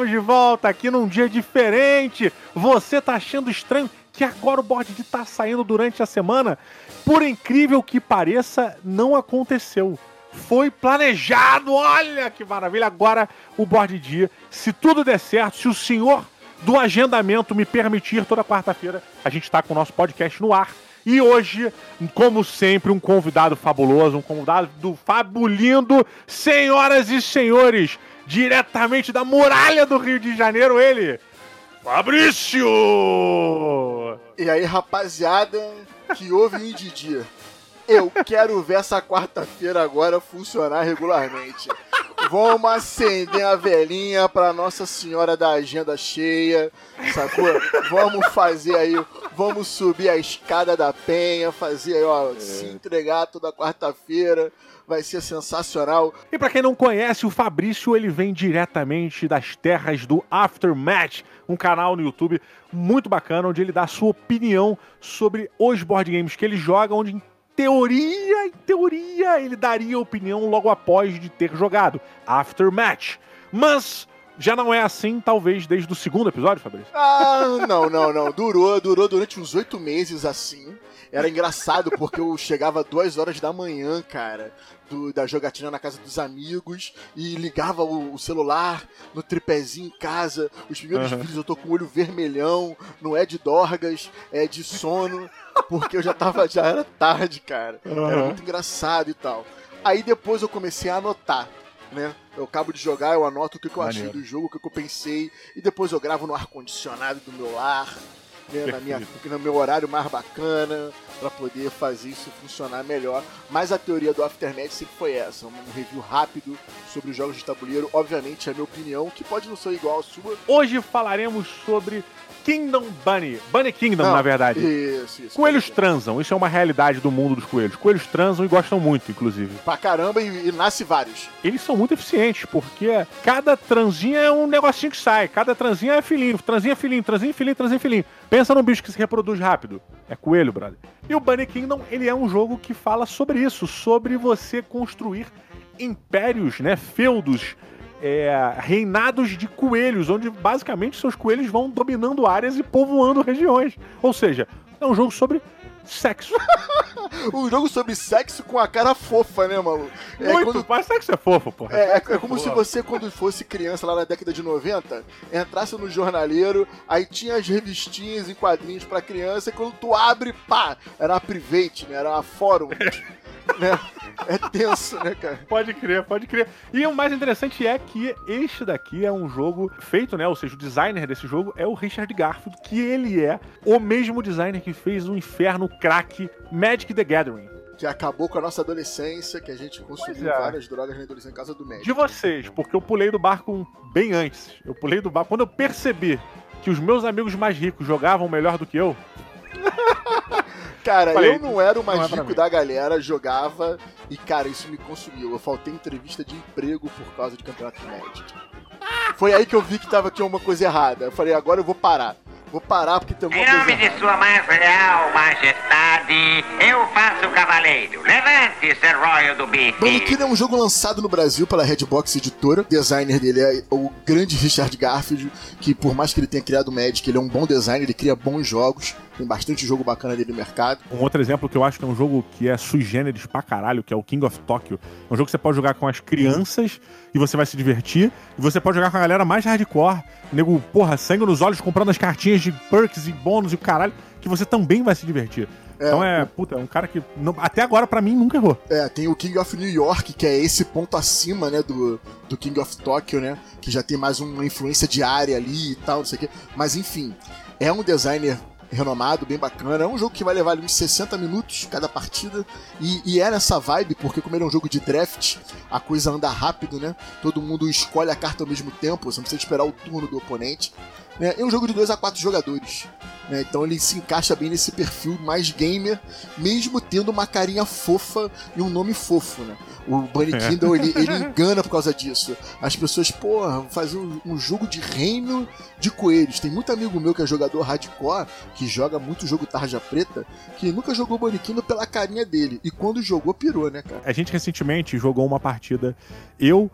estamos de volta aqui num dia diferente. Você tá achando estranho que agora o board de tá saindo durante a semana? Por incrível que pareça, não aconteceu. Foi planejado, olha que maravilha. Agora o board dia, se tudo der certo, se o senhor do agendamento me permitir, toda quarta-feira a gente está com o nosso podcast no ar. E hoje, como sempre, um convidado fabuloso, um convidado do Fabulindo, senhoras e senhores, diretamente da muralha do Rio de Janeiro, ele, Fabrício! E aí, rapaziada, que ouve em Didi. Eu quero ver essa quarta-feira agora funcionar regularmente. Vamos acender a velhinha pra Nossa Senhora da Agenda cheia, sacou? Vamos fazer aí, vamos subir a escada da penha, fazer aí, ó, se entregar toda quarta-feira. Vai ser sensacional. E pra quem não conhece, o Fabrício ele vem diretamente das terras do Aftermatch, um canal no YouTube muito bacana onde ele dá a sua opinião sobre os board games que ele joga, onde em teoria, em teoria, ele daria opinião logo após de ter jogado Aftermatch. Mas já não é assim, talvez, desde o segundo episódio, Fabrício? Ah, não, não, não. Durou, durou durante uns oito meses assim. Era engraçado porque eu chegava duas horas da manhã, cara, do- da jogatina na casa dos amigos e ligava o, o celular no tripézinho em casa. Os primeiros Aham. vídeos eu tô com o olho vermelhão, não é de dorgas, é de sono, porque eu já tava, já era tarde, cara. Era Aham. muito engraçado e tal. Aí depois eu comecei a anotar, né? Eu acabo de jogar, eu anoto o que, que eu achei do jogo, o que, que eu pensei, e depois eu gravo no ar-condicionado do meu lar, né? Na minha, no meu horário mais bacana, pra poder fazer isso funcionar melhor. Mas a teoria do Aftermath sempre foi essa, um review rápido sobre os jogos de tabuleiro. Obviamente, é a minha opinião, que pode não ser igual à sua. Hoje falaremos sobre Kingdom Bunny. Bunny Kingdom, Não, na verdade. Isso, isso. Coelhos transam, isso é uma realidade do mundo dos coelhos. Coelhos transam e gostam muito, inclusive. Pra caramba e, e nasce vários. Eles são muito eficientes, porque cada transinha é um negocinho que sai. Cada transinha é filhinho, transinha é filhinho, transinha é filhinho, transinha é filhinho. Pensa num bicho que se reproduz rápido. É coelho, brother. E o Bunny Kingdom, ele é um jogo que fala sobre isso, sobre você construir impérios, né, feudos, é, reinados de coelhos, onde basicamente seus coelhos vão dominando áreas e povoando regiões. Ou seja, é um jogo sobre sexo. Um jogo sobre sexo com a cara fofa, né, maluco? É Muito, quando- mas sexo é fofo, porra. É, é- é como se você, quando fosse criança lá na década de 90, entrasse no jornaleiro, aí tinha as revistinhas e quadrinhos pra criança, e quando tu abre, pá, era uma private, né? Era uma fórum. né? É tenso, né, cara? Pode crer, pode crer. E o mais interessante é que este daqui é um jogo feito, né? Ou seja, o designer desse jogo é o Richard Garfield, que ele é o mesmo designer que fez o inferno crack Magic the Gathering. Que acabou com a nossa adolescência, que a gente consumiu é. várias drogas na adolescência em casa do médico. De vocês, porque eu pulei do barco bem antes. Eu pulei do barco. Quando eu percebi que os meus amigos mais ricos jogavam melhor do que eu, Cara, Falei, eu não era o mais não é da galera, jogava e, cara, isso me consumiu. Eu faltei entrevista de emprego por causa de campeonato Magic. Foi aí que eu vi que tava, tinha uma coisa errada. Eu falei, agora eu vou parar. Vou parar porque tem alguma Em coisa nome de sua mais real majestade, eu faço o cavaleiro. Levante, Sir Royal do Bife. Baniquina é um jogo lançado no Brasil pela Redbox Editora. O designer dele é o grande Richard Garfield, que por mais que ele tenha criado o Magic, ele é um bom designer, ele cria bons jogos. Tem bastante jogo bacana dele no mercado. Um outro exemplo que eu acho que é um jogo que é sui generis pra caralho, que é o King of Tokyo. É um jogo que você pode jogar com as crianças e você vai se divertir. E você pode jogar com a galera mais hardcore. Nego, porra, sangue nos olhos, comprando as cartinhas de perks e bônus e o caralho, que você também vai se divertir. então é, puta, é um cara que não- até agora pra mim nunca errou. É, tem o King of New York, que é esse ponto acima, né, do, do King of Tokyo, né? Que já tem mais uma influência diária ali e tal, não sei o quê. Mas enfim, é um designer renomado, bem bacana. É um jogo que vai levar ali uns 60 minutos cada partida. E, e é nessa vibe, porque como ele é um jogo de draft, a coisa anda rápido, né? Todo mundo escolhe a carta ao mesmo tempo, você não precisa esperar o turno do oponente. Né? É um jogo de 2 a 4 jogadores. Né? Então ele se encaixa bem nesse perfil mais gamer, mesmo tendo uma carinha fofa e um nome fofo. Né? O Bunny é. Kindle ele, ele engana por causa disso. As pessoas, porra, fazer um, um, jogo de reino de coelhos. Tem muito amigo meu que é jogador hardcore, que joga muito jogo tarja preta, que nunca jogou Bunny Kindle pela carinha dele. E quando jogou, pirou, né, cara? A gente recentemente jogou uma partida. Eu,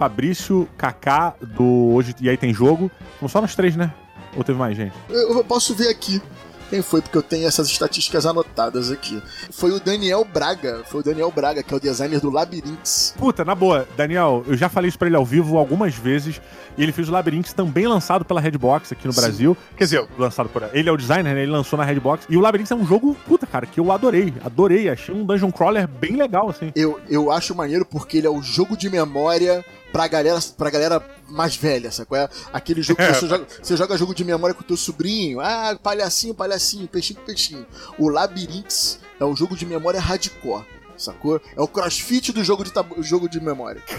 Fabrício, Kaká, do Hoje e aí tem jogo. Vamos só nós três, né? Ou teve mais gente? Eu posso ver aqui quem foi, porque eu tenho essas estatísticas anotadas aqui. Foi o Daniel Braga. Foi o Daniel Braga, que é o designer do Labyrinths. Puta, na boa, Daniel, eu já falei isso pra ele ao vivo algumas vezes. E ele fez o Labyrinths também lançado pela Redbox aqui no Sim. Brasil. Quer dizer, lançado por. Ele é o designer, né? Ele lançou na Redbox. E o Labyrinths é um jogo, puta, cara, que eu adorei. Adorei. Achei um dungeon crawler bem legal, assim. Eu, eu acho maneiro porque ele é o jogo de memória pra galera, pra galera mais velha, sabe? É aquele jogo que você joga, você joga jogo de memória com o teu sobrinho, ah, palhacinho, palhacinho, peixinho, peixinho. O Labyrinths é o jogo de memória hardcore, sacou? É o crossfit do jogo de, jogo de memória.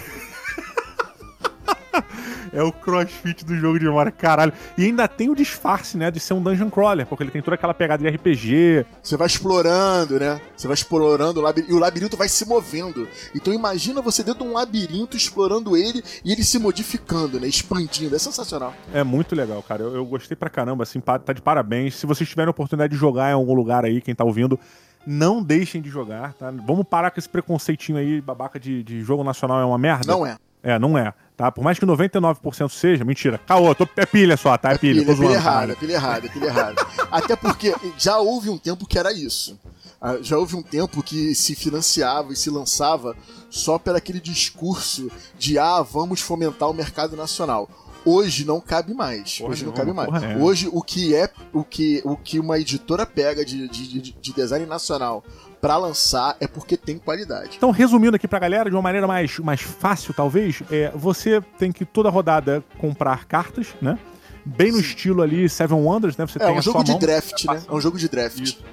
é o crossfit do jogo de memória, caralho. E ainda tem o disfarce, né, de ser um dungeon crawler, porque ele tem toda aquela pegada de RPG. Você vai explorando, né? Você vai explorando o labirinto, e o labirinto vai se movendo. Então imagina você dentro de um labirinto explorando ele e ele se modificando, né? Expandindo. É sensacional. É muito legal, cara. Eu, eu gostei pra caramba, assim, tá de parabéns. Se vocês tiverem a oportunidade de jogar em algum lugar aí, quem tá ouvindo, não deixem de jogar, tá? Vamos parar com esse preconceitinho aí, babaca de, de jogo nacional é uma merda? Não é. É, não é. Tá? Por mais que 99% seja, mentira. Caô, tô, é pilha só, tá? É pilha. É pilha, é pilha errada, é pilha errada, é pilha errada. Até porque já houve um tempo que era isso. Ah, já houve um tempo que se financiava e se lançava só pelo aquele discurso de ah, vamos fomentar o mercado nacional. Hoje não cabe mais. Hoje, Hoje não, não cabe mais. É. Hoje o que é o que, o que uma editora pega de, de, de design nacional para lançar é porque tem qualidade. Então, resumindo aqui pra galera, de uma maneira mais, mais fácil, talvez, é, você tem que toda rodada comprar cartas, né? Bem no Sim. estilo ali Seven Wonders, né? Você é tem um jogo de mão, draft, né? É um jogo de draft. Isso.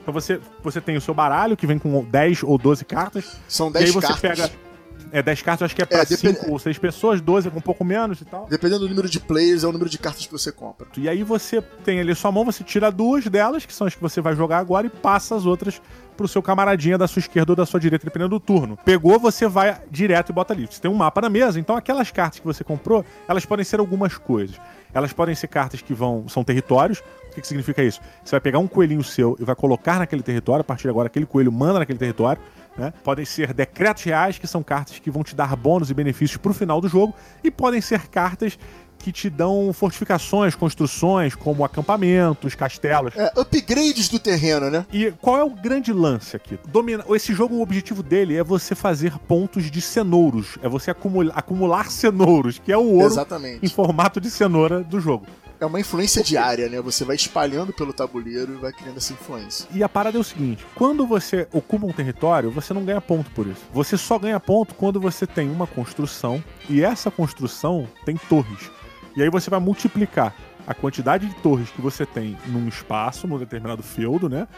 Então você, você tem o seu baralho, que vem com 10 ou 12 cartas. São 10 cartas. E aí você cartas. pega é, 10 cartas acho que é pra 5 é, depend... ou 6 pessoas, 12 é com um pouco menos e tal. Dependendo do número de players, é o número de cartas que você compra. E aí você tem ali sua mão, você tira duas delas, que são as que você vai jogar agora, e passa as outras pro seu camaradinha da sua esquerda ou da sua direita, dependendo do turno. Pegou, você vai direto e bota ali. Você tem um mapa na mesa, então aquelas cartas que você comprou, elas podem ser algumas coisas. Elas podem ser cartas que vão são territórios. O que, que significa isso? Você vai pegar um coelhinho seu e vai colocar naquele território, a partir de agora aquele coelho manda naquele território. Né? Podem ser decretos reais, que são cartas que vão te dar bônus e benefícios pro final do jogo, e podem ser cartas que te dão fortificações, construções, como acampamentos, castelos. É, upgrades do terreno, né? E qual é o grande lance aqui? Domina... Esse jogo, o objetivo dele é você fazer pontos de cenouros. É você acumular, acumular cenouros, que é o ouro Exatamente. em formato de cenoura do jogo. É uma influência diária, né? Você vai espalhando pelo tabuleiro e vai criando essa influência. E a parada é o seguinte: quando você ocupa um território, você não ganha ponto por isso. Você só ganha ponto quando você tem uma construção e essa construção tem torres. E aí você vai multiplicar a quantidade de torres que você tem num espaço, num determinado feudo, né?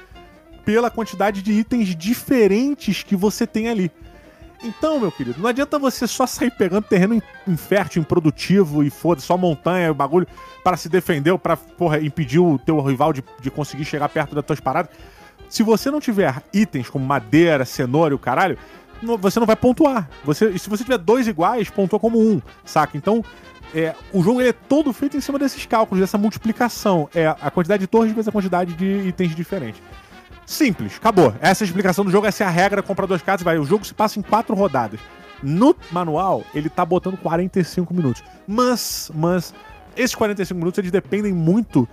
Pela quantidade de itens diferentes que você tem ali. Então, meu querido, não adianta você só sair pegando terreno infértil, improdutivo e foda só montanha e bagulho para se defender ou pra, porra, impedir o teu rival de, de conseguir chegar perto das tuas paradas. Se você não tiver itens como madeira, cenoura e o caralho, você não vai pontuar. Você, se você tiver dois iguais, pontua como um, saca? Então, é, o jogo é todo feito em cima desses cálculos, dessa multiplicação. É a quantidade de torres vezes a quantidade de itens diferentes. Simples, acabou. Essa é a explicação do jogo, essa é a regra, compra duas cartas, vai. O jogo se passa em quatro rodadas. No manual, ele tá botando 45 minutos. Mas, mas, esses 45 minutos, eles dependem muito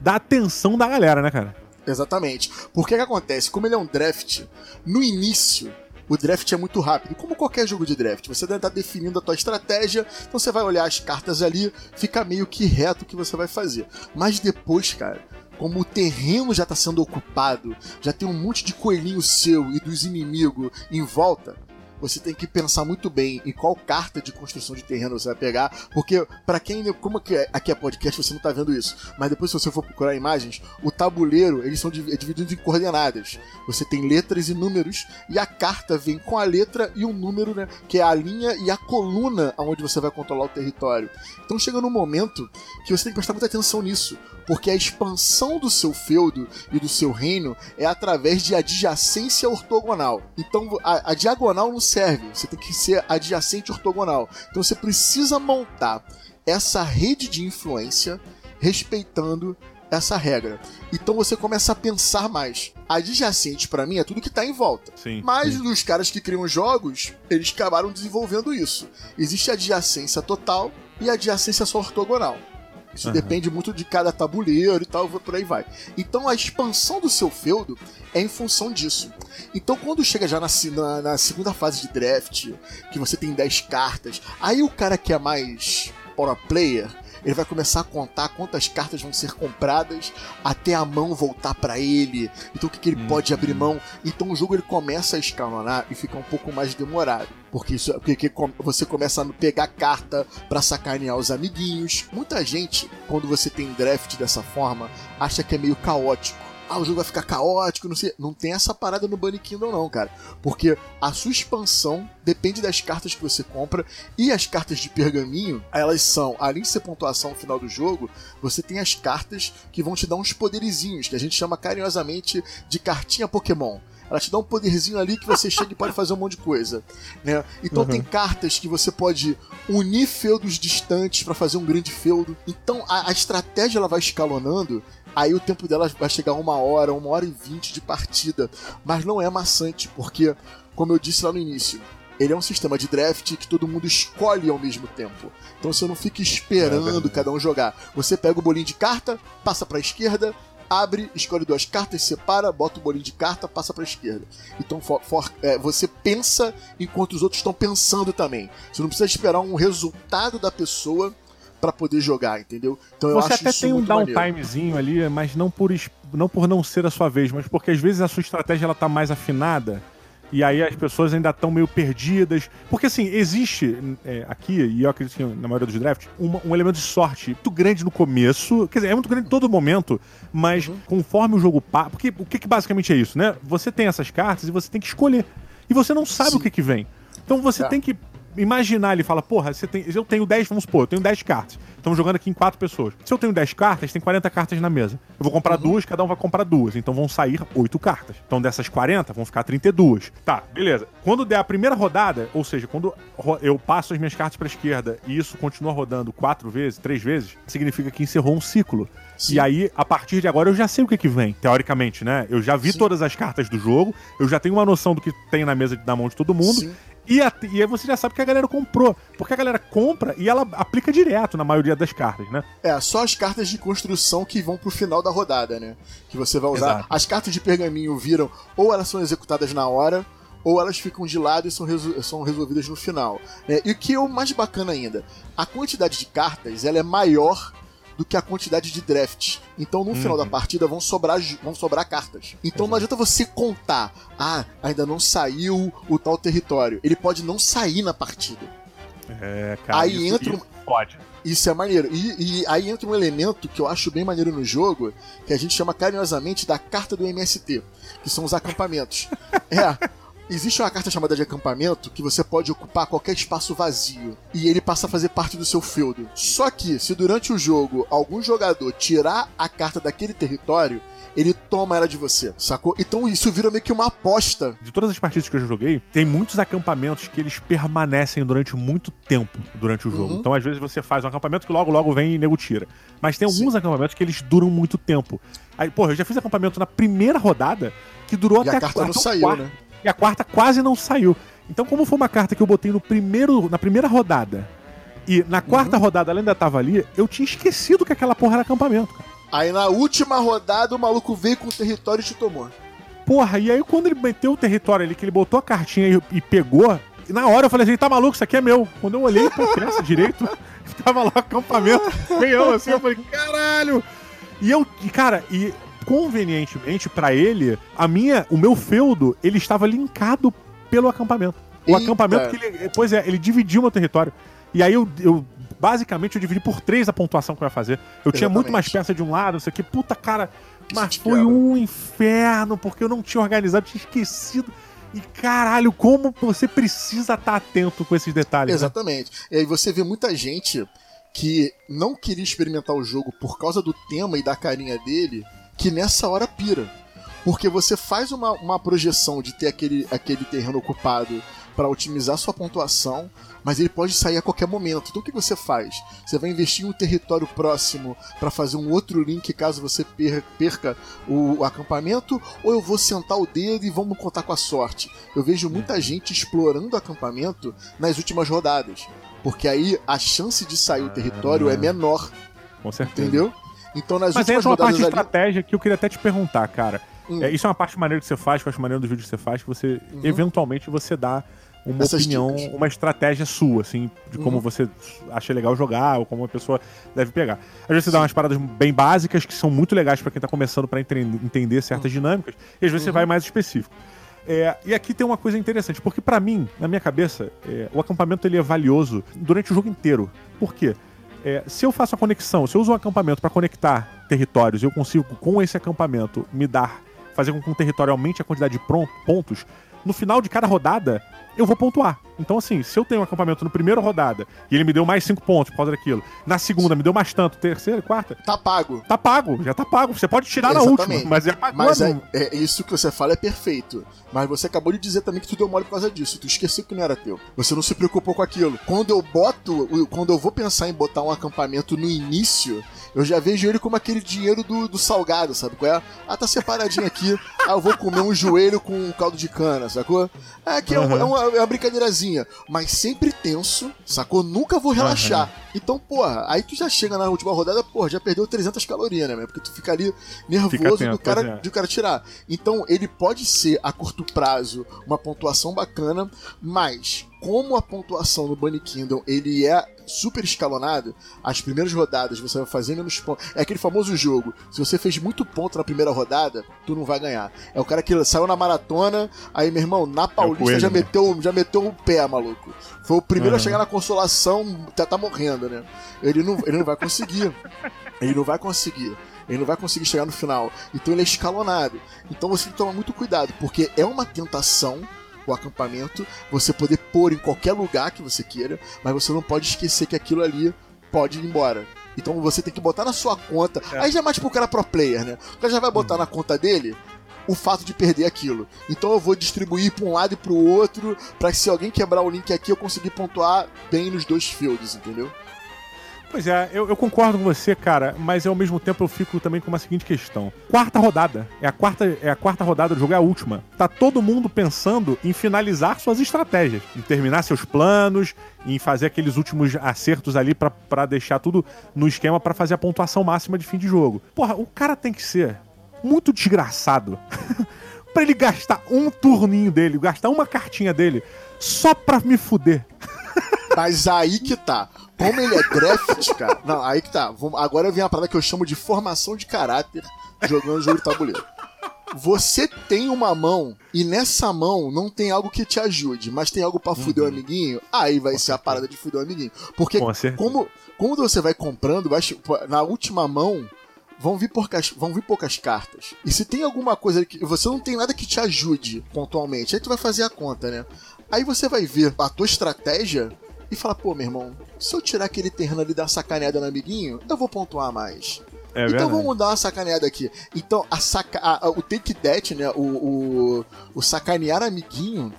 da atenção da galera, né, cara? Exatamente. Porque que acontece? Como ele é um draft, no início, o draft é muito rápido. Como qualquer jogo de draft, você deve estar definindo a tua estratégia, então você vai olhar as cartas ali, fica meio que reto o que você vai fazer. Mas depois, cara, como o terreno já está sendo ocupado, já tem um monte de coelhinho seu e dos inimigos em volta, você tem que pensar muito bem em qual carta de construção de terreno você vai pegar, porque para quem como é, aqui é podcast você não tá vendo isso, mas depois se você for procurar imagens, o tabuleiro eles são é divididos em coordenadas. Você tem letras e números e a carta vem com a letra e o número, né, que é a linha e a coluna aonde você vai controlar o território. Então chega num momento que você tem que prestar muita atenção nisso, porque a expansão do seu feudo e do seu reino é através de adjacência ortogonal. Então a, a diagonal não serve, você tem que ser adjacente ortogonal. Então você precisa montar essa rede de influência respeitando essa regra. Então você começa a pensar mais. Adjacente para mim é tudo que está em volta. Sim, Mas sim. os caras que criam jogos, eles acabaram desenvolvendo isso. Existe adjacência total e adjacência só ortogonal. Isso Uhum. depende muito de cada tabuleiro e tal, por aí vai. Então a expansão do seu feudo é em função disso. Então quando chega já na, na- na segunda fase de draft, que você tem 10 cartas, aí o cara que é mais para player, ele vai começar a contar quantas cartas vão ser compradas até a mão voltar para ele. Então o que, que ele Hum. pode abrir mão. Então o jogo ele começa a escalonar e fica um pouco mais demorado. Porque, isso, porque com- você começa a pegar carta pra sacanear os amiguinhos. Muita gente, quando você tem draft dessa forma, acha que é meio caótico. Ah, o jogo vai ficar caótico, não sei. Não tem essa parada no Bunny Kingdom, não, cara. Porque a sua expansão depende das cartas que você compra. E as cartas de pergaminho, elas são, além de ser pontuação no final do jogo, você tem as cartas que vão te dar uns poderizinhos, que a gente chama carinhosamente de cartinha Pokémon. Ela te dá um poderzinho ali que você chega e pode fazer um monte de coisa. Né? Então Uhum. tem cartas que você pode unir feudos distantes pra fazer um grande feudo. Então a, a estratégia ela vai escalonando. Aí o tempo dela vai chegar a uma hora, uma hora e vinte de partida. Mas não é maçante, porque, como eu disse lá no início, ele é um sistema de draft que todo mundo escolhe ao mesmo tempo. Então você não fica É esperando verdade. cada um jogar. Você pega o bolinho de carta, passa pra esquerda, abre, escolhe duas cartas, separa, bota o bolinho de carta, passa pra esquerda. Então for- for- é, você pensa enquanto os outros estão pensando também. Você não precisa esperar um resultado da pessoa pra poder jogar, entendeu? Então eu Você acho até isso tem um downtimezinho ali, mas não por, não por não ser a sua vez, mas porque às vezes a sua estratégia ela tá mais afinada e aí as pessoas ainda estão meio perdidas. Porque assim, existe é, aqui, e eu acredito que na maioria dos drafts, uma- um elemento de sorte muito grande no começo. Quer dizer, é muito grande em todo momento, mas Uhum. conforme o jogo passa. Porque o que, que basicamente é isso, né? Você tem essas cartas e você tem que escolher. E você não sabe Sim. o que, que vem. Então você É. tem que imaginar ele fala, porra, você tem, eu tenho 10, vamos supor, eu tenho 10 cartas. Estamos jogando aqui em quatro pessoas. Se eu tenho 10 cartas, tem 40 cartas na mesa. Eu vou comprar duas, cada um vai comprar duas. Então vão sair 8 cartas. Então dessas 40, vão ficar 32. Tá, beleza. Quando der a primeira rodada, ou seja, quando eu passo as minhas cartas pra esquerda e isso continua rodando quatro vezes, três vezes, significa que encerrou um ciclo. Sim. E aí, a partir de agora, eu já sei o que, que vem, teoricamente, né? Eu já vi Sim. todas as cartas do jogo, eu já tenho uma noção do que tem na mesa na mão de todo mundo. Sim. E, a- e aí você já sabe que a galera comprou. Porque a galera compra e ela aplica direto na maioria das cartas, né? É, só as cartas de construção que vão pro final da rodada, né? Que você vai usar. Exato. As cartas de pergaminho viram, ou elas são executadas na hora, ou elas ficam de lado e são, resol- são resolvidas no final. né? E o que é o mais bacana ainda, a quantidade de cartas ela é maior do que a quantidade de draft. Então no final da partida vão sobrar, vão sobrar cartas. Então não adianta você contar, ah, ainda não saiu o tal território. Ele pode não sair na partida. É, cara. Aí isso- entra isso Pode. Isso é maneiro. E, e aí entra um elemento que eu acho bem maneiro no jogo, que a gente chama carinhosamente da carta do MST, que são os acampamentos. é. Existe uma carta chamada de acampamento que você pode ocupar qualquer espaço vazio e ele passa a fazer parte do seu feudo. Só que, se durante o jogo algum jogador tirar a carta daquele território, ele toma ela de você, sacou? Então isso vira meio que uma aposta. De todas as partidas que eu já joguei, tem muitos acampamentos que eles permanecem durante muito tempo durante o jogo. Uhum. Então, às vezes, você faz um acampamento que logo, logo vem e nego tira. Mas tem alguns Sim. acampamentos que eles duram muito tempo. Aí, porra, eu já fiz acampamento na primeira rodada que durou E até a carta não saiu, quarto. né? E a quarta quase não saiu. Então, como foi uma carta que eu botei no primeiro, na primeira rodada, e na quarta Uhum. rodada ela ainda tava ali, eu tinha esquecido que aquela porra era acampamento, cara. Aí na última rodada o maluco veio com o território e te tomou. Porra, e aí quando ele meteu o território ali, que ele botou a cartinha e, e pegou, na hora eu falei assim, tá maluco, isso aqui é meu. Quando eu olhei pra criança direito, tava lá o acampamento, feião assim, eu falei, caralho! E eu, e, cara, e convenientemente pra ele, a minha, o meu feudo, ele estava linkado pelo acampamento. O Eita. acampamento que ele. Pois é, ele dividiu meu território. E aí eu, eu basicamente eu dividi por três a pontuação que eu ia fazer. Eu Exatamente. tinha muito mais peça de um lado, isso aqui, puta cara. Mas foi um inferno, porque eu não tinha organizado, tinha esquecido. E caralho, como você precisa estar tá atento com esses detalhes. Né? Exatamente. Né? E aí você vê muita gente que não queria experimentar o jogo por causa do tema e da carinha dele, que nessa hora pira. Porque você faz uma, uma projeção de ter aquele, aquele terreno ocupado para otimizar sua pontuação, mas ele pode sair a qualquer momento. Então o que você faz? Você vai investir em um território próximo para fazer um outro link caso você perca o acampamento, ou eu vou sentar o dedo e vamos contar com a sorte. Eu vejo muita uhum. gente explorando o acampamento nas últimas rodadas, porque aí a chance de sair o território é ah. menor. Com certeza. Entendeu? Então nas Mas últimas. Mas uma parte de ali... estratégia que eu queria até te perguntar, cara. Hum. É, isso é uma parte maneira que você faz, que eu acho maneiro dos vídeos que você faz, que você, uhum. eventualmente, você dá uma Essas opinião, dicas. uma estratégia sua, assim, de como uhum. você acha legal jogar ou como a pessoa deve pegar. Às vezes você dá umas paradas bem básicas que são muito legais para quem tá começando para entender certas uhum. dinâmicas, e às vezes uhum. você vai mais específico. É, e aqui tem uma coisa interessante, porque para mim, na minha cabeça, é, o acampamento ele é valioso durante o jogo inteiro. Por quê? É, se eu faço a conexão, se eu uso um acampamento para conectar territórios, eu consigo com esse acampamento me dar, fazer com que um território aumente a quantidade de pontos, no final de cada rodada eu vou pontuar. Então, assim, se eu tenho um acampamento no primeira rodada e ele me deu mais 5 pontos por causa daquilo, na segunda me deu mais tanto, terceira, quarta. Tá pago. Tá pago, já tá pago. Você pode tirar Exatamente. na última, mas já pagou. Mas é, é, isso que você fala é perfeito. Mas você acabou de dizer também que tu deu mole por causa disso. Tu esqueceu que não era teu. Você não se preocupou com aquilo. Quando eu boto, quando eu vou pensar em botar um acampamento no início, eu já vejo ele como aquele dinheiro do, do salgado, sabe qual é? Ah, tá separadinho aqui. ah, eu vou comer um joelho com um caldo de cana, sacou? É que é, uhum. é, uma, é uma brincadeirazinha. Mas sempre tenso, sacou? Nunca vou relaxar. Uhum. Então, porra, aí tu já chega na última rodada, porra, já perdeu 300 calorias, né? Porque tu fica ali nervoso fica atento, do, cara, é. do cara tirar. Então, ele pode ser a curto prazo uma pontuação bacana, mas como a pontuação no Bunny Kingdom ele é super escalonado, as primeiras rodadas você vai fazer menos pontos. É aquele famoso jogo. Se você fez muito ponto na primeira rodada, tu não vai ganhar. É o cara que saiu na maratona, aí, meu irmão, na Paulista é coelho, já, né? meteu, já meteu o pé, maluco. Foi o primeiro uhum. a chegar na consolação, já tá morrendo, né? Ele não, ele não vai conseguir. ele não vai conseguir. Ele não vai conseguir chegar no final. Então ele é escalonado. Então você tem que tomar muito cuidado, porque é uma tentação o acampamento, você poder pôr em qualquer lugar que você queira, mas você não pode esquecer que aquilo ali pode ir embora. Então você tem que botar na sua conta. É. Aí já é mais pro cara pro player, né? O cara já vai botar uhum. na conta dele o fato de perder aquilo. Então eu vou distribuir para um lado e para o outro, para que se alguém quebrar o link aqui eu conseguir pontuar bem nos dois fields, entendeu? Pois é, eu, eu, concordo com você, cara, mas ao mesmo tempo eu fico também com uma seguinte questão. Quarta rodada. É a quarta, é a quarta rodada do jogo, é a última. Tá todo mundo pensando em finalizar suas estratégias, em terminar seus planos, em fazer aqueles últimos acertos ali para deixar tudo no esquema para fazer a pontuação máxima de fim de jogo. Porra, o cara tem que ser muito desgraçado para ele gastar um turninho dele, gastar uma cartinha dele só pra me fuder. Mas aí que tá. Como ele é draft, cara. Não, aí que tá. Agora vem a parada que eu chamo de formação de caráter jogando jogo de tabuleiro. Você tem uma mão e nessa mão não tem algo que te ajude, mas tem algo para uhum. fuder o amiguinho, aí vai Com ser certeza. a parada de fuder o amiguinho. Porque como, como você vai comprando, vai, na última mão, vão vir, poucas, vão vir poucas cartas. E se tem alguma coisa que você não tem nada que te ajude pontualmente, aí tu vai fazer a conta, né? Aí você vai ver a tua estratégia e fala, pô, meu irmão, se eu tirar aquele terreno ali e dar uma sacaneada no amiguinho, eu vou pontuar mais. É então verdade. vamos dar uma sacaneada aqui. Então, a saca, a, a, o take that, né? O, o, o sacanear amiguinho,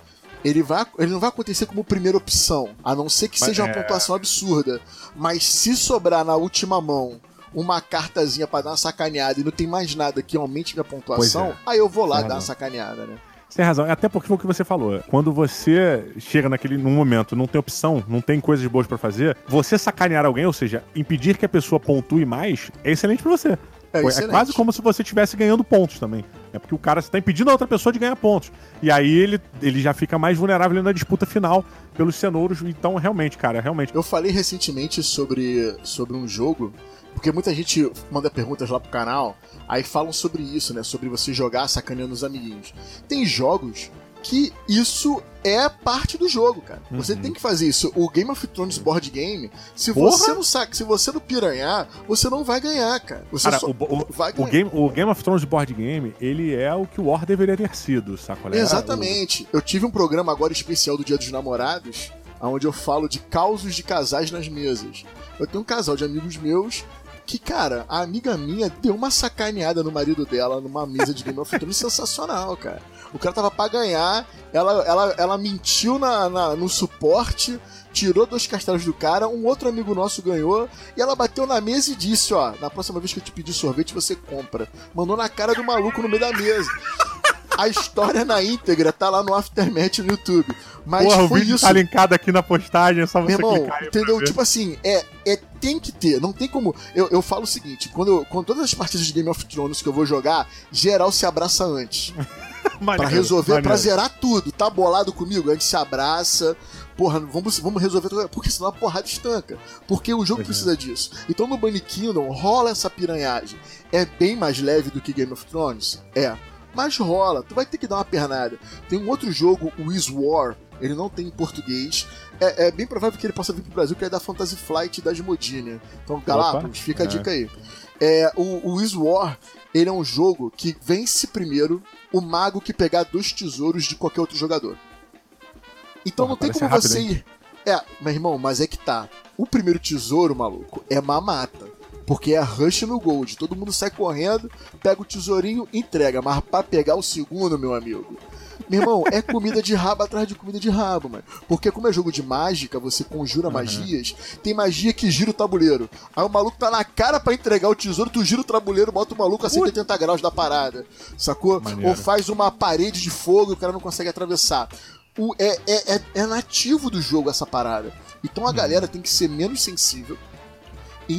ele, vai, ele não vai acontecer como primeira opção, a não ser que Mas seja é... uma pontuação absurda. Mas se sobrar na última mão uma cartazinha para dar uma sacaneada e não tem mais nada que aumente minha pontuação, é. aí eu vou lá dar uma sacaneada, né? Você tem razão. Até porque foi o que você falou. Quando você chega naquele num momento, não tem opção, não tem coisas boas para fazer, você sacanear alguém, ou seja, impedir que a pessoa pontue mais, é excelente para você. É, é, quase como se você estivesse ganhando pontos também. É porque o cara está impedindo a outra pessoa de ganhar pontos. E aí ele, ele já fica mais vulnerável na disputa final pelos cenouros. Então, realmente, cara, realmente. Eu falei recentemente sobre, sobre um jogo porque muita gente manda perguntas lá pro canal, aí falam sobre isso, né? Sobre você jogar sacaneando os amiguinhos. Tem jogos que isso é parte do jogo, cara. Uhum. Você tem que fazer isso. O Game of Thrones board game, se Porra? você não saca, se você não piranhar, você não vai ganhar, cara. Você cara, o, o, vai ganhar. O, game, o Game of Thrones board game, ele é o que o War deveria ter sido, sacolé? Exatamente. O... Eu tive um programa agora especial do Dia dos Namorados, onde eu falo de causos de casais nas mesas. Eu tenho um casal de amigos meus que, cara, a amiga minha deu uma sacaneada no marido dela numa mesa de Game of Thrones sensacional, cara. O cara tava pra ganhar, ela, ela, ela mentiu na, na, no suporte, tirou dois castelos do cara, um outro amigo nosso ganhou, e ela bateu na mesa e disse, ó, na próxima vez que eu te pedir sorvete, você compra. Mandou na cara do maluco no meio da mesa. A história na íntegra tá lá no Aftermath no YouTube. Mas Porra, foi o vídeo isso. tá linkado aqui na postagem, é só você Meu irmão, clicar entendeu? Tipo assim, é, é tem que ter, não tem como. Eu, eu falo o seguinte: quando, eu, quando todas as partidas de Game of Thrones que eu vou jogar, geral se abraça antes. para resolver, maneiro. pra zerar tudo. Tá bolado comigo? A gente se abraça. Porra, vamos, vamos resolver tudo. Porque senão a porrada estanca. Porque o jogo precisa disso. Então no Bunny Kingdom rola essa piranhagem. É bem mais leve do que Game of Thrones? É. Mas rola, tu vai ter que dar uma pernada. Tem um outro jogo, o Is War, ele não tem em português. É, é, bem provável que ele possa vir pro Brasil, que é da Fantasy Flight da Smodine. Então, Galápagos, fica a é. dica aí. É, o, o Is War, ele é um jogo que vence primeiro o mago que pegar dois tesouros de qualquer outro jogador. Então Porra, não tem como rápido, você ir. É, meu irmão, mas é que tá. O primeiro tesouro, maluco, é mamata. Porque é rush no gold. Todo mundo sai correndo, pega o tesourinho, entrega. Mas pra pegar o segundo, meu amigo, meu irmão, é comida de rabo atrás de comida de rabo, mano. Porque como é jogo de mágica, você conjura uhum. magias, tem magia que gira o tabuleiro. Aí o maluco tá na cara para entregar o tesouro, tu gira o tabuleiro, bota o maluco a 180 graus da parada. Sacou? Maneiro. Ou faz uma parede de fogo e o cara não consegue atravessar. O, é, é, é, é nativo do jogo essa parada. Então a uhum. galera tem que ser menos sensível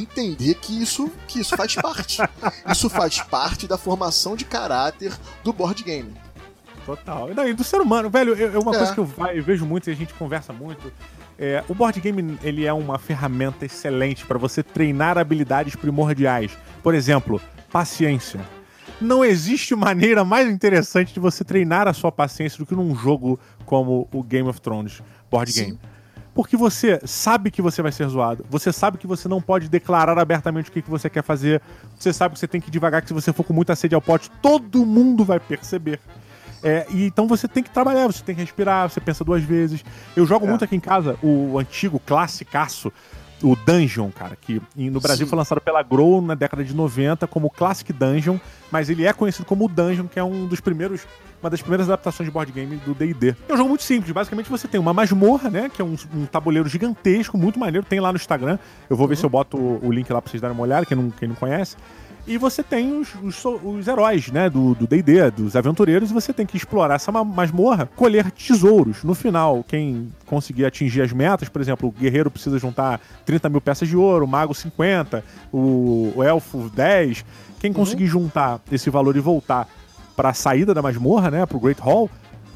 entender que isso, que isso faz parte. isso faz parte da formação de caráter do board game. Total. E do ser humano, velho, é uma é. coisa que eu, eu, vejo muito e a gente conversa muito. É, o board game ele é uma ferramenta excelente para você treinar habilidades primordiais. Por exemplo, paciência. Não existe maneira mais interessante de você treinar a sua paciência do que num jogo como o Game of Thrones board Sim. game. Porque você sabe que você vai ser zoado. Você sabe que você não pode declarar abertamente o que, que você quer fazer. Você sabe que você tem que ir devagar, que se você for com muita sede ao pote, todo mundo vai perceber. É, e então você tem que trabalhar, você tem que respirar, você pensa duas vezes. Eu jogo é. muito aqui em casa o antigo classicaço, o Dungeon, cara, que no Brasil Sim. foi lançado pela Grow na década de 90 como Classic Dungeon, mas ele é conhecido como o Dungeon, que é um dos primeiros uma das primeiras adaptações de board game do D&D. É um jogo muito simples, basicamente você tem uma masmorra, né, que é um, um tabuleiro gigantesco, muito maneiro, tem lá no Instagram. Eu vou uhum. ver se eu boto o, o link lá pra vocês darem uma olhada, quem não, quem não conhece. E você tem os, os, os heróis, né, do D&D, do dos aventureiros, e você tem que explorar essa masmorra, colher tesouros. No final, quem conseguir atingir as metas, por exemplo, o guerreiro precisa juntar 30 mil peças de ouro, o mago 50, o, o elfo 10. Quem uhum. conseguir juntar esse valor e voltar para a saída da masmorra, né, pro Great Hall,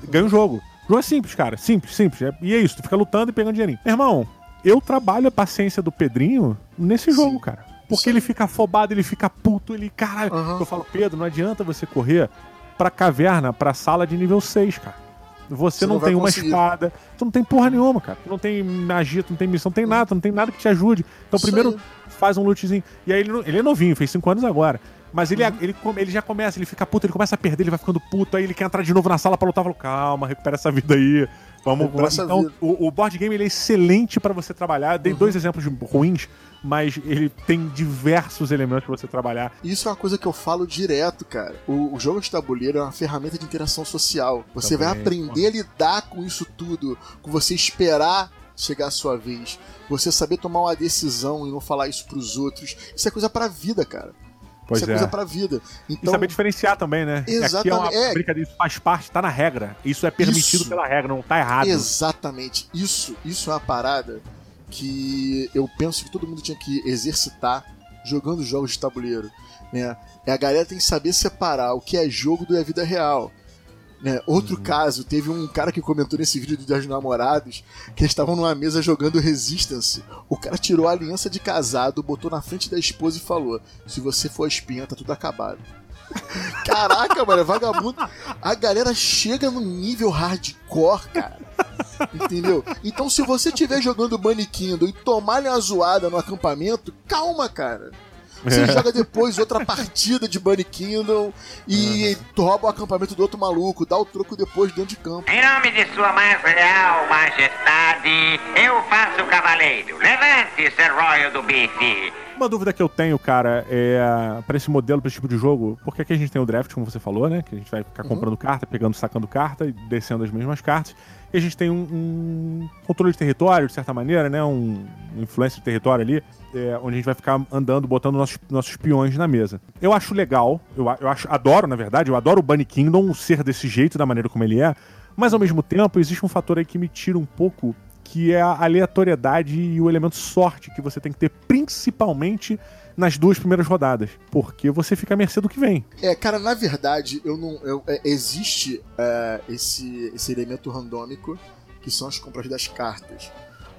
ganha o jogo. O jogo é simples, cara. Simples, simples. É, e é isso, tu fica lutando e pegando dinheirinho. Meu irmão, eu trabalho a paciência do Pedrinho nesse jogo, Sim. cara. Porque Sim. ele fica afobado, ele fica puto, ele. Caralho. Uhum. Eu falo, Pedro, não adianta você correr pra caverna, pra sala de nível 6, cara. Você, você não, não tem uma espada, tu não tem porra nenhuma, cara. Tu não tem magia, tu não tem missão, não tem nada, tu não tem nada que te ajude. Então, Isso primeiro, aí. faz um lootzinho. E aí, ele, ele é novinho, fez 5 anos agora. Mas ele, uhum. ele, ele já começa, ele fica puto, ele começa a perder, ele vai ficando puto, aí ele quer entrar de novo na sala pra lutar. Eu falo, calma, recupera essa vida aí. Vamos, vamos. Então, o, o, board game ele é excelente para você trabalhar. Dei uhum. dois exemplos ruins, mas ele tem diversos elementos para você trabalhar. Isso é uma coisa que eu falo direto, cara. O, o jogo de tabuleiro é uma ferramenta de interação social. Você Também, vai aprender a lidar com isso tudo, com você esperar chegar a sua vez, você saber tomar uma decisão e não falar isso pros outros. Isso é coisa pra vida, cara. Pois isso é, é coisa pra vida. Então, e saber diferenciar também, né? Exatamente. Aqui é uma é... brincadeira, isso faz parte, tá na regra. Isso é permitido isso. pela regra, não tá errado. Exatamente. Isso, isso é uma parada que eu penso que todo mundo tinha que exercitar jogando jogos de tabuleiro. Né? É a galera tem que saber separar o que é jogo do é vida real. Né? Outro uhum. caso, teve um cara que comentou nesse vídeo dos namorados que eles estavam numa mesa jogando Resistance. O cara tirou a aliança de casado, botou na frente da esposa e falou: Se você for espinha, tá tudo acabado. Caraca, mano, é vagabundo. A galera chega no nível hardcore, cara. Entendeu? Então, se você estiver jogando Bunny Kingdom e tomar uma zoada no acampamento, calma, cara. Você é. joga depois outra partida de Bunny Kingdom e uhum. rouba o acampamento do outro maluco, dá o troco depois dentro de campo. Em nome de sua mais real majestade, eu faço o cavaleiro. Levante, Sir Royal do Bife. Uma dúvida que eu tenho, cara, é para esse modelo, para esse tipo de jogo, porque aqui a gente tem o draft, como você falou, né? Que a gente vai ficar uhum. comprando carta, pegando, sacando carta e descendo as mesmas cartas. E a gente tem um, um controle de território, de certa maneira, né? Um, um influência de território ali, é, onde a gente vai ficar andando, botando nossos, nossos peões na mesa. Eu acho legal, eu, eu acho, adoro, na verdade, eu adoro o Bunny Kingdom ser desse jeito, da maneira como ele é, mas ao mesmo tempo existe um fator aí que me tira um pouco que é a aleatoriedade e o elemento sorte que você tem que ter, principalmente nas duas primeiras rodadas, porque você fica à mercê do que vem. É, cara, na verdade, eu não, eu, é, existe é, esse, esse elemento randômico que são as compras das cartas,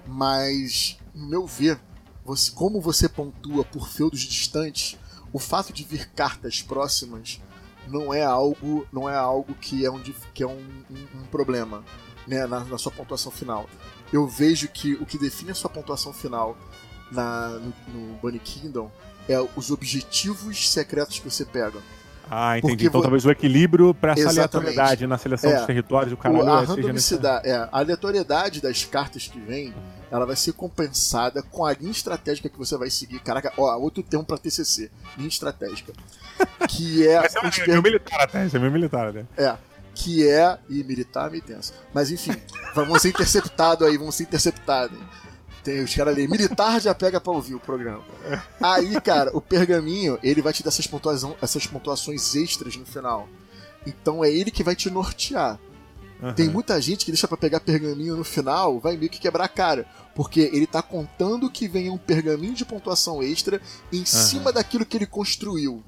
mas, no meu ver, você, como você pontua por feudos distantes, o fato de vir cartas próximas não é algo, não é algo que é um, que é um, um, um problema né, na, na sua pontuação final eu vejo que o que define a sua pontuação final na, no, no Bunny Kingdom é os objetivos secretos que você pega. Ah, entendi. Porque então talvez o equilíbrio para essa aleatoriedade na seleção é, dos territórios, o caralho a randomicidade, é, a aleatoriedade das cartas que vem, ela vai ser compensada com a linha estratégica que você vai seguir. Caraca, ó, outro termo para TCC, linha estratégica. Que é... Mas é, é, é meu militar até, é meu militar, né? É, que é. E militar é meio tenso. Mas enfim, vamos ser interceptado aí, vamos ser interceptado. Tem os caras ali, militar já pega pra ouvir o programa. Aí, cara, o pergaminho, ele vai te dar essas, pontuação, essas pontuações extras no final. Então é ele que vai te nortear. Uhum. Tem muita gente que deixa para pegar pergaminho no final, vai meio que quebrar a cara. Porque ele tá contando que venha um pergaminho de pontuação extra em uhum. cima daquilo que ele construiu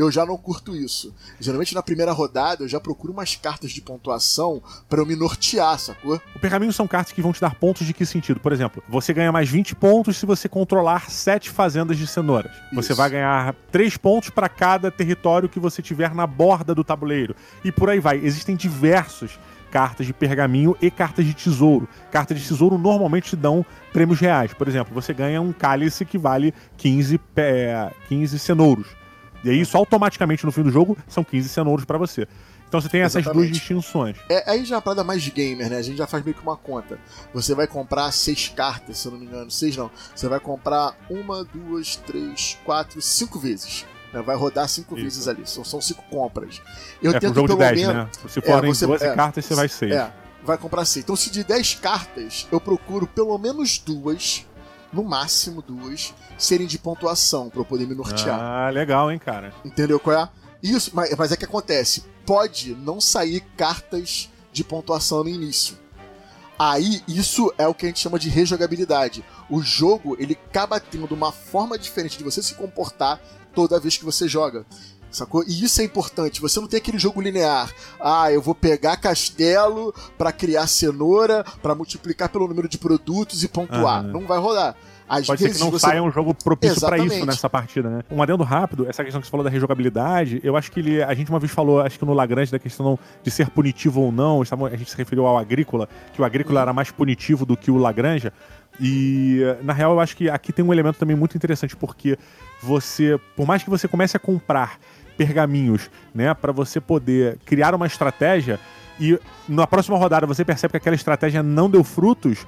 eu já não curto isso. Geralmente na primeira rodada eu já procuro umas cartas de pontuação para eu me nortear, sacou? O pergaminho são cartas que vão te dar pontos de que sentido? Por exemplo, você ganha mais 20 pontos se você controlar 7 fazendas de cenouras. Isso. Você vai ganhar 3 pontos para cada território que você tiver na borda do tabuleiro. E por aí vai. Existem diversos cartas de pergaminho e cartas de tesouro. Cartas de tesouro normalmente te dão prêmios reais. Por exemplo, você ganha um cálice que vale 15, é, 15 cenouros. E aí, isso automaticamente no fim do jogo são 15 cenouros para você. Então você tem essas Exatamente. duas distinções. É, aí já é uma parada mais gamer, né? A gente já faz meio que uma conta. Você vai comprar seis cartas, se eu não me engano. Seis não. Você vai comprar uma, duas, três, quatro, cinco vezes. Né? Vai rodar cinco Isso. vezes ali. São, são cinco compras. Eu é, tento jogo pelo de 10, menos. Né? Se forem é, você, 12 é, cartas, você vai seis. É, vai comprar seis. Então, se de 10 cartas, eu procuro pelo menos duas no máximo duas, serem de pontuação para eu poder me nortear. Ah, legal, hein, cara. Entendeu qual é? Isso, mas, mas é que acontece. Pode não sair cartas de pontuação no início. Aí, isso é o que a gente chama de rejogabilidade. O jogo, ele acaba tendo uma forma diferente de você se comportar toda vez que você joga. Sacou? E isso é importante. Você não tem aquele jogo linear. Ah, eu vou pegar castelo para criar cenoura, para multiplicar pelo número de produtos e pontuar. Uhum. Não vai rolar. Às Pode ser que não você... saia um jogo propício para isso nessa partida, né? Um adendo rápido, essa questão que você falou da rejogabilidade, eu acho que ele, a gente uma vez falou, acho que no Lagrange, da questão de ser punitivo ou não, a gente se referiu ao Agrícola, que o Agrícola uhum. era mais punitivo do que o Lagrange. E, na real, eu acho que aqui tem um elemento também muito interessante, porque você, por mais que você comece a comprar pergaminhos, né, para você poder criar uma estratégia e na próxima rodada você percebe que aquela estratégia não deu frutos,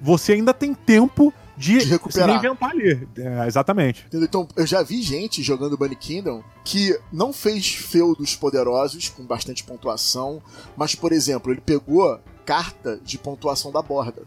você ainda tem tempo de, de recuperar. Se reinventar ali. É, exatamente. Entendeu? Então, eu já vi gente jogando Bunny Kingdom que não fez feudos poderosos com bastante pontuação, mas, por exemplo, ele pegou carta de pontuação da borda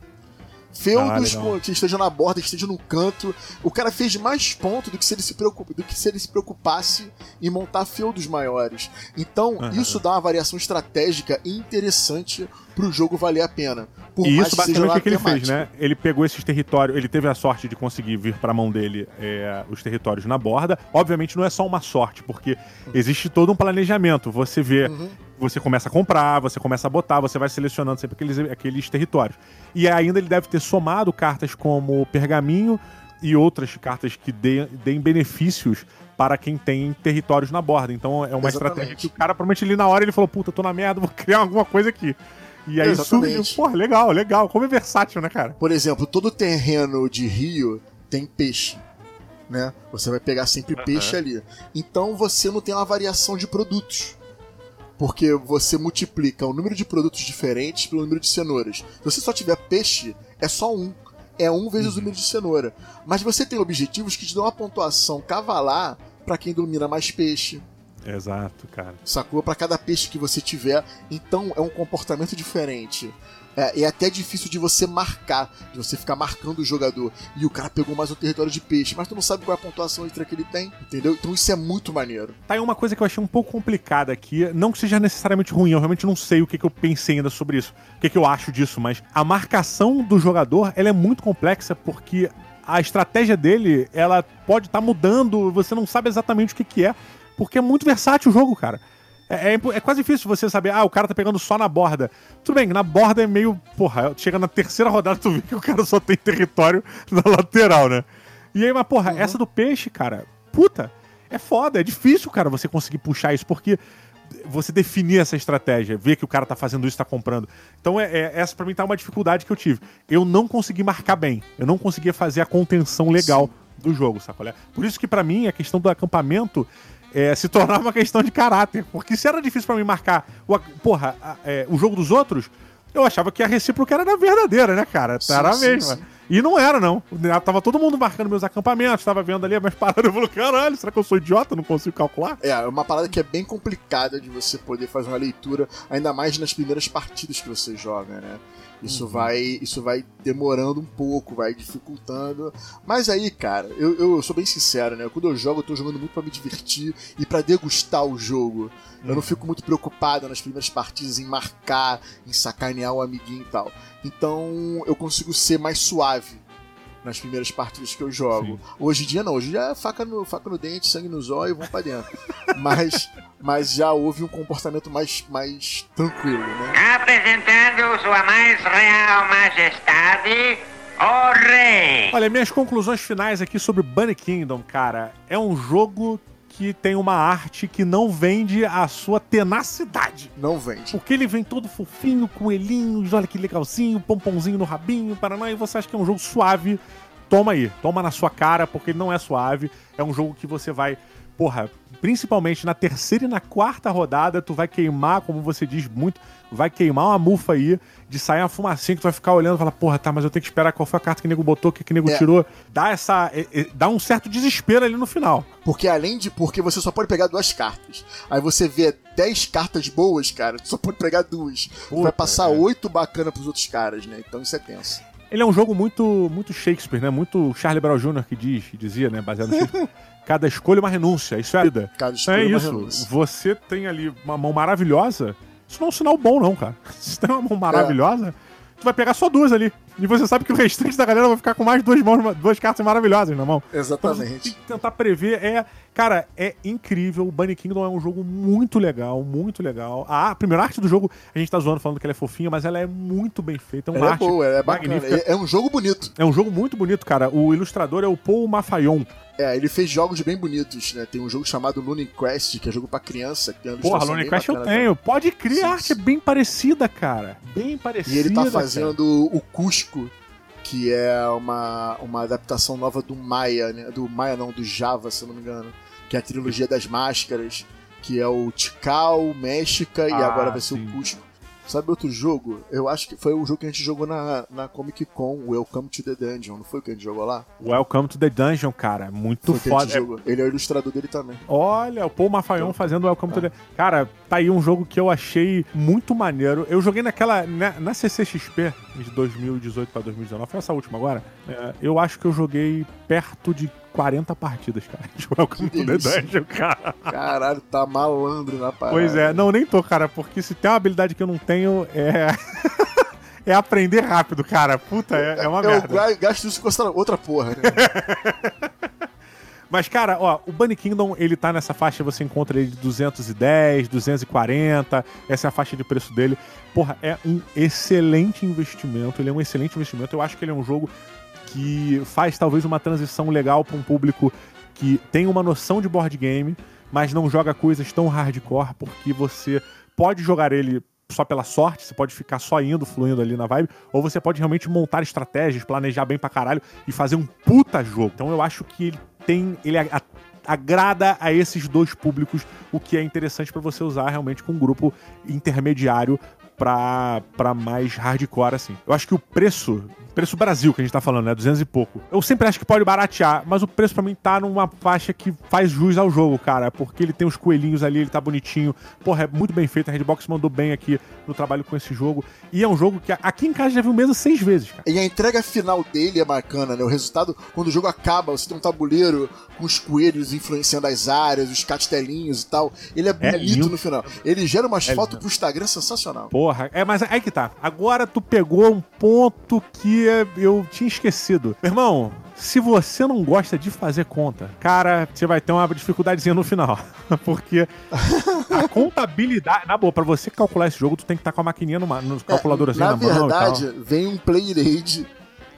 feudos ah, que estejam na borda, que estejam no canto. O cara fez mais pontos do que se ele se, preocup, do que se ele se preocupasse em montar feudos maiores. Então, uhum. isso dá uma variação estratégica interessante pro jogo valer a pena. e isso basicamente o que ele fez, né? Ele pegou esses territórios, ele teve a sorte de conseguir vir pra mão dele é, os territórios na borda. Obviamente não é só uma sorte, porque existe todo um planejamento. Você vê uhum você começa a comprar, você começa a botar, você vai selecionando sempre aqueles, aqueles territórios. E ainda ele deve ter somado cartas como pergaminho e outras cartas que deem, deem benefícios para quem tem territórios na borda. Então é uma Exatamente. estratégia que o cara, provavelmente ali na hora, ele falou: puta, tô na merda, vou criar alguma coisa aqui. E aí surgiu, porra, legal, legal. Como é versátil, né, cara? Por exemplo, todo terreno de rio tem peixe. Né? Você vai pegar sempre uhum. peixe ali. Então você não tem uma variação de produtos. Porque você multiplica o número de produtos diferentes pelo número de cenouras. Se você só tiver peixe, é só um. É um vezes uhum. o número de cenoura. Mas você tem objetivos que te dão uma pontuação cavalar para quem domina mais peixe. Exato, cara. Sacou? Para cada peixe que você tiver. Então é um comportamento diferente. É, é, até difícil de você marcar, de você ficar marcando o jogador. E o cara pegou mais um território de peixe, mas tu não sabe qual é a pontuação extra que ele tem, entendeu? Então isso é muito maneiro. Tá aí uma coisa que eu achei um pouco complicada aqui, não que seja necessariamente ruim, eu realmente não sei o que, que eu pensei ainda sobre isso, o que, que eu acho disso, mas a marcação do jogador ela é muito complexa porque a estratégia dele ela pode estar tá mudando, você não sabe exatamente o que, que é, porque é muito versátil o jogo, cara. É, é, é, quase difícil você saber, ah, o cara tá pegando só na borda. Tudo bem, na borda é meio. Porra, chega na terceira rodada, tu vê que o cara só tem território na lateral, né? E aí, mas, porra, uhum. essa do peixe, cara, puta, é foda, é difícil, cara, você conseguir puxar isso, porque você definir essa estratégia, ver que o cara tá fazendo isso, tá comprando. Então, é, é essa para mim tá uma dificuldade que eu tive. Eu não consegui marcar bem, eu não conseguia fazer a contenção legal Sim. do jogo, sacolé? Por isso que para mim a questão do acampamento é, se tornar uma questão de caráter. Porque se era difícil para mim marcar o, porra, é, o jogo dos outros, eu achava que a recíproca era da verdadeira, né, cara? Sim, era a mesma. Sim. E não era, não. Tava todo mundo marcando meus acampamentos, tava vendo ali mas paradas. Eu falei, caralho, será que eu sou idiota? Não consigo calcular? É, é uma parada que é bem complicada de você poder fazer uma leitura, ainda mais nas primeiras partidas que você joga, né? Isso uhum. vai isso vai demorando um pouco, vai dificultando. Mas aí, cara, eu, eu sou bem sincero, né? Quando eu jogo, eu tô jogando muito para me divertir e para degustar o jogo. Uhum. Eu não uhum. fico muito preocupado nas primeiras partidas em marcar, em sacanear o amiguinho e tal. Então eu consigo ser mais suave nas primeiras partidas que eu jogo. Sim. Hoje em dia não, hoje já é faca no, faca no dente, sangue no zóio e vamos pra dentro. mas, mas já houve um comportamento mais, mais tranquilo, né? Apresentando sua mais real majestade, o rei! Olha, minhas conclusões finais aqui sobre Bunny Kingdom, cara, é um jogo que tem uma arte que não vende a sua tenacidade. Não vende. Porque ele vem todo fofinho, coelhinhos, olha que legalzinho, pompomzinho no rabinho, Paraná, e você acha que é um jogo suave. Toma aí, toma na sua cara, porque ele não é suave. É um jogo que você vai, porra, principalmente na terceira e na quarta rodada, tu vai queimar, como você diz muito, vai queimar uma mufa aí, de sair uma fumacinha que tu vai ficar olhando e falar, porra, tá, mas eu tenho que esperar qual foi a carta que o nego botou, que o nego é. tirou. Dá essa. É, é, dá um certo desespero ali no final. Porque além de. Porque você só pode pegar duas cartas. Aí você vê 10 cartas boas, cara, tu só pode pegar duas. Puta, vai passar é. oito bacana pros outros caras, né? Então isso é tenso. Ele é um jogo muito muito Shakespeare, né? Muito Charlie Brown Jr. que diz, que dizia, né? Baseado no Shakespeare. Cada escolha é uma renúncia, isso é a vida. Cada escolha é, é isso. Renúncia. Você tem ali uma mão maravilhosa. Isso não é um sinal bom, não, cara. Se tem uma mão maravilhosa, é. tu vai pegar só duas ali. E você sabe que o restante da galera vai ficar com mais duas mãos, duas cartas maravilhosas na mão. Exatamente. Então, tem que tentar prever. É, cara, é incrível. O Bunny Kingdom é um jogo muito legal, muito legal. A, a primeira arte do jogo, a gente tá zoando falando que ela é fofinha, mas ela é muito bem feita. É uma ela arte é boa, é magnífica. É, é, um jogo bonito. É um jogo muito bonito, cara. O ilustrador é o Paul Mafayon. É, ele fez jogos bem bonitos, né? Tem um jogo chamado Looney Quest, que é jogo pra criança. Que tem Porra, Looney Quest eu tenho. Pode crer, a arte é bem parecida, cara. Bem parecida. E ele tá fazendo cara. o Cusco, que é uma, uma adaptação nova do Maia, né? Do Maia não, do Java, se não me engano. Que é a trilogia das máscaras, que é o Tikal, México ah, e agora vai ser sim. o Cusco. Sabe outro jogo? Eu acho que foi o jogo que a gente jogou na, na Comic Con, Welcome to the Dungeon, não foi o que a gente jogou lá? Welcome to the Dungeon, cara, muito foi foda. Ele é o ilustrador dele também. Olha, o Paul Mafayon então, fazendo Welcome é. to the Cara, tá aí um jogo que eu achei muito maneiro. Eu joguei naquela. Na, na CCXP de 2018 pra 2019, foi essa última agora. É, eu acho que eu joguei perto de 40 partidas, cara. De Welcome to the Dungeon, cara. Caralho, tá malandro na parada. Pois é, não, nem tô, cara, porque se tem uma habilidade que eu não tenho, é. é aprender rápido, cara. Puta, é, é uma eu merda. Eu gasto isso com outra porra, né? Mas, cara, ó, o Bunny Kingdom, ele tá nessa faixa, você encontra ele de 210, 240, essa é a faixa de preço dele. Porra, é um excelente investimento, ele é um excelente investimento. Eu acho que ele é um jogo que faz talvez uma transição legal para um público que tem uma noção de board game, mas não joga coisas tão hardcore, porque você pode jogar ele só pela sorte, você pode ficar só indo, fluindo ali na vibe, ou você pode realmente montar estratégias, planejar bem pra caralho e fazer um puta jogo. Então eu acho que ele tem. Ele agrada a esses dois públicos, o que é interessante para você usar realmente com um grupo intermediário para mais hardcore, assim. Eu acho que o preço preço Brasil que a gente tá falando, né? 200 e pouco. Eu sempre acho que pode baratear, mas o preço para mim tá numa faixa que faz jus ao jogo, cara. Porque ele tem os coelhinhos ali, ele tá bonitinho. Porra, é muito bem feito. A Redbox mandou bem aqui no trabalho com esse jogo. E é um jogo que aqui em casa já viu mesa seis vezes, cara. E a entrega final dele é bacana, né? O resultado, quando o jogo acaba, você tem um tabuleiro com os coelhos influenciando as áreas, os castelinhos e tal. Ele é, é bonito no final. Ele gera umas é fotos lindo. pro Instagram sensacional. Porra, é, mas aí que tá. Agora tu pegou um ponto que eu tinha esquecido. Meu irmão, se você não gosta de fazer conta, cara, você vai ter uma dificuldadezinha no final. Porque a contabilidade. Na boa, pra você calcular esse jogo, tu tem que estar tá com a maquininha no, no calculador assim na, na verdade, vem um player aid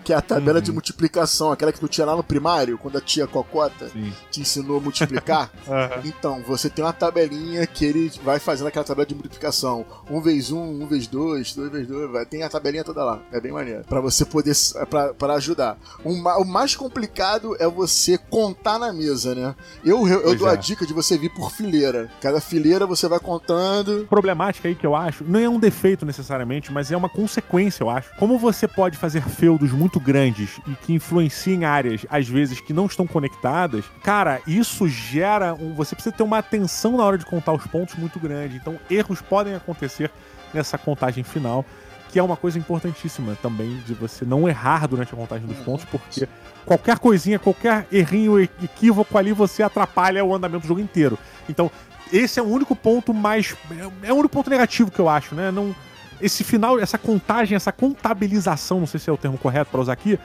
que é a tabela uhum. de multiplicação, aquela que tu tinha lá no primário, quando a tia Cocota Sim. te ensinou a multiplicar. uhum. Então, você tem uma tabelinha que ele vai fazendo aquela tabela de multiplicação. Um vezes um, um vezes dois, dois vezes dois, vai. tem a tabelinha toda lá. É bem maneiro. Pra você poder, pra, pra ajudar. O, o mais complicado é você contar na mesa, né? Eu, eu, eu dou é. a dica de você vir por fileira. Cada fileira você vai contando. Problemática aí que eu acho, não é um defeito necessariamente, mas é uma consequência, eu acho. Como você pode fazer feudos muito muito grandes e que influenciam em áreas, às vezes, que não estão conectadas, cara, isso gera um. Você precisa ter uma atenção na hora de contar os pontos muito grande. Então, erros podem acontecer nessa contagem final que é uma coisa importantíssima também de você não errar durante a contagem dos pontos, porque qualquer coisinha, qualquer errinho equívoco ali, você atrapalha o andamento do jogo inteiro. Então, esse é o único ponto mais. É o único ponto negativo que eu acho, né? Não, esse final, essa contagem, essa contabilização, não sei se é o termo correto para usar aqui,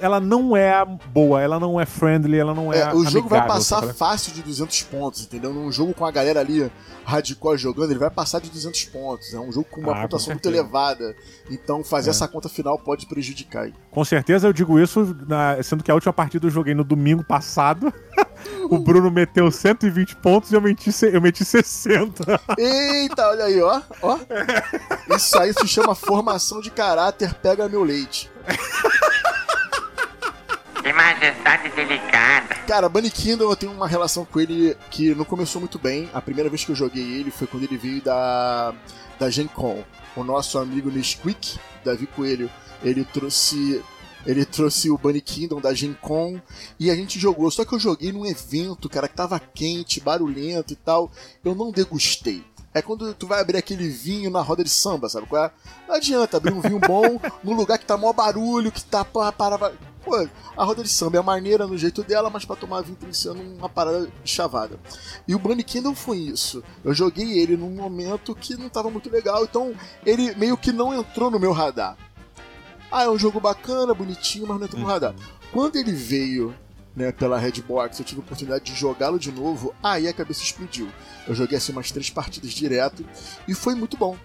ela não é boa, ela não é friendly, ela não é. é o jogo vai passar fácil de 200 pontos, entendeu? Num jogo com a galera ali hardcore jogando, ele vai passar de 200 pontos. É um jogo com uma ah, pontuação muito elevada. Então fazer é. essa conta final pode prejudicar. Com certeza eu digo isso, sendo que a última partida eu joguei no domingo passado. o Bruno meteu 120 pontos e eu meti, eu meti 60. Eita, olha aí, ó. ó. Isso aí se chama formação de caráter, pega meu leite. Que majestade delicada. Cara, Bunny Kingdom eu tenho uma relação com ele que não começou muito bem. A primeira vez que eu joguei ele foi quando ele veio da, da Gen Con. O nosso amigo Nesquik, Davi Coelho, ele trouxe ele trouxe o Bunny Kingdom da Gen Con e a gente jogou. Só que eu joguei num evento, cara, que tava quente, barulhento e tal. Eu não degustei. É quando tu vai abrir aquele vinho na roda de samba, sabe qual é? Não adianta abrir um vinho bom num lugar que tá mó barulho, que tá para, para Pô, a roda de samba é maneira no jeito dela, mas para tomar vinho tem que ser uma parada chavada. E o Bunny Kingdom foi isso. Eu joguei ele num momento que não tava muito legal, então ele meio que não entrou no meu radar. Ah, é um jogo bacana, bonitinho, mas não entrou no uhum. radar. Quando ele veio né, pela Redbox, eu tive a oportunidade de jogá-lo de novo, aí a cabeça explodiu. Eu joguei assim umas três partidas direto e foi muito bom.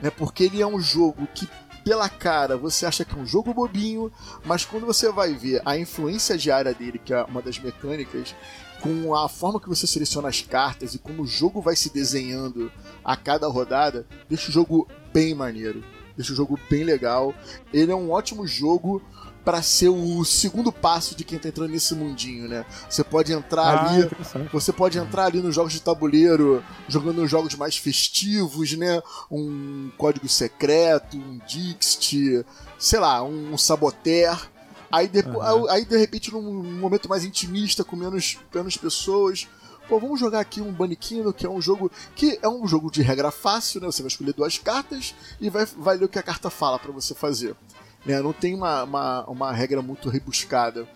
Né, porque ele é um jogo que pela cara você acha que é um jogo bobinho, mas quando você vai ver a influência diária dele, que é uma das mecânicas, com a forma que você seleciona as cartas e como o jogo vai se desenhando a cada rodada, deixa o jogo bem maneiro. Deixa o jogo bem legal. Ele é um ótimo jogo para ser o segundo passo de quem tá entrando nesse mundinho, né? Você pode entrar ah, ali, você pode entrar ali nos jogos de tabuleiro, jogando nos jogos mais festivos, né? Um código secreto, um Dixit, sei lá, um Saboteur. Aí, depois, uhum. aí de repente num momento mais intimista, com menos, menos pessoas, pô, vamos jogar aqui um Baniquino, que é um jogo que é um jogo de regra fácil, né? Você vai escolher duas cartas e vai, vai ler o que a carta fala para você fazer. Né? Não tem uma, uma, uma regra muito rebuscada.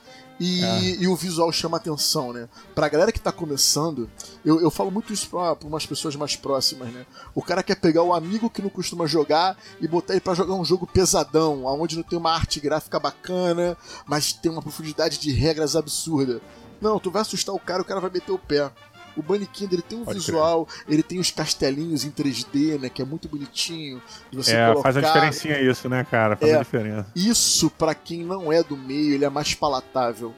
E, é. e, o visual chama atenção, né? Pra galera que tá começando, eu, eu falo muito isso pra, pra umas pessoas mais próximas, né? O cara quer pegar o amigo que não costuma jogar e botar ele pra jogar um jogo pesadão, onde não tem uma arte gráfica bacana, mas tem uma profundidade de regras absurda. Não, tu vai assustar o cara, o cara vai meter o pé. O Bunny ele tem um Pode visual, crer. ele tem os castelinhos em 3D, né? Que é muito bonitinho. é, colocar... faz a diferencinha isso, né, cara? Faz é, a diferença. Isso, para quem não é do meio, ele é mais palatável.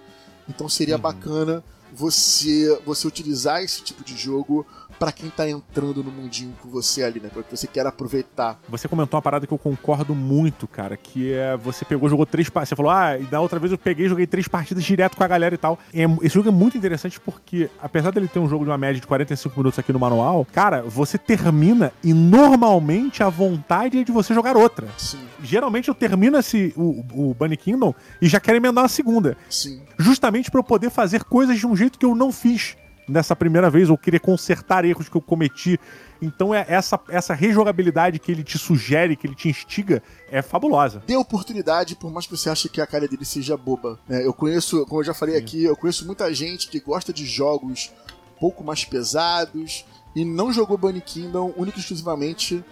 Então seria uhum. bacana você, você utilizar esse tipo de jogo para quem tá entrando no mundinho com você ali, né? Porque você quer aproveitar. Você comentou uma parada que eu concordo muito, cara, que é você pegou, jogou três partidas. Você falou, ah, e da outra vez eu peguei e joguei três partidas direto com a galera e tal. É, esse jogo é muito interessante porque, apesar dele ter um jogo de uma média de 45 minutos aqui no manual, cara, você termina e normalmente a vontade é de você jogar outra. Sim. Geralmente eu termino esse, o, o Bunny Kingdom e já quero emendar uma segunda. Sim. Justamente para eu poder fazer coisas de um jeito que eu não fiz nessa primeira vez, ou queria consertar erros que eu cometi. Então é essa, essa rejogabilidade que ele te sugere, que ele te instiga, é fabulosa. Dê oportunidade, por mais que você ache que a cara dele seja boba. É, eu conheço, como eu já falei aqui, eu conheço muita gente que gosta de jogos um pouco mais pesados e não jogou Bunny Kingdom única e exclusivamente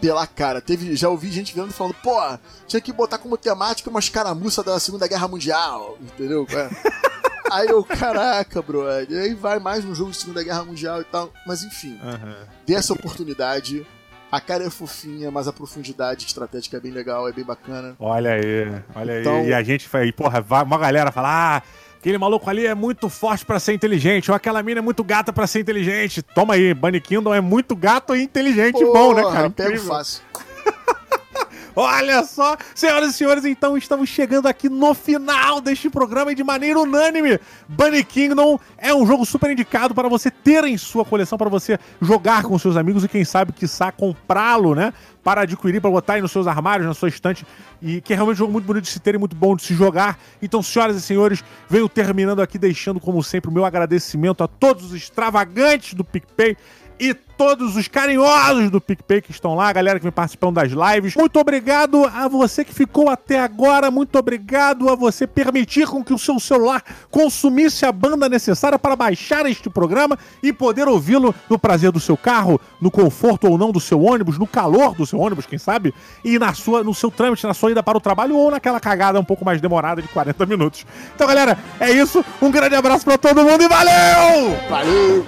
pela cara. Teve, já ouvi gente vendo falando, pô, tinha que botar como temática uma escaramuça da Segunda Guerra Mundial, entendeu? É. Aí eu, caraca, bro. Aí vai mais no jogo de Segunda Guerra Mundial e tal. Mas enfim, uhum. dê essa oportunidade. A cara é fofinha, mas a profundidade estratégica é bem legal, é bem bacana. Olha aí, olha então... aí. E a gente foi, porra, uma galera fala, ah, aquele maluco ali é muito forte para ser inteligente, ou aquela mina é muito gata para ser inteligente. Toma aí, Bunny Kingdom é muito gato e inteligente porra, bom, né, cara? Pego fácil. Olha só, senhoras e senhores, então estamos chegando aqui no final deste programa e de maneira unânime. Bunny Kingdom é um jogo super indicado para você ter em sua coleção, para você jogar com seus amigos e quem sabe, quiçá, comprá-lo, né? Para adquirir, para botar aí nos seus armários, na sua estante. E que é realmente um jogo muito bonito de se ter e muito bom de se jogar. Então, senhoras e senhores, venho terminando aqui, deixando, como sempre, o meu agradecimento a todos os extravagantes do PicPay e todos os carinhosos do PicPay que estão lá, a galera que vem participando das lives. Muito obrigado a você que ficou até agora, muito obrigado a você permitir com que o seu celular consumisse a banda necessária para baixar este programa e poder ouvi-lo no prazer do seu carro, no conforto ou não do seu ônibus, no calor do seu ônibus, quem sabe, e na sua, no seu trâmite, na sua ida para o trabalho ou naquela cagada um pouco mais demorada de 40 minutos. Então, galera, é isso. Um grande abraço para todo mundo e valeu! Valeu!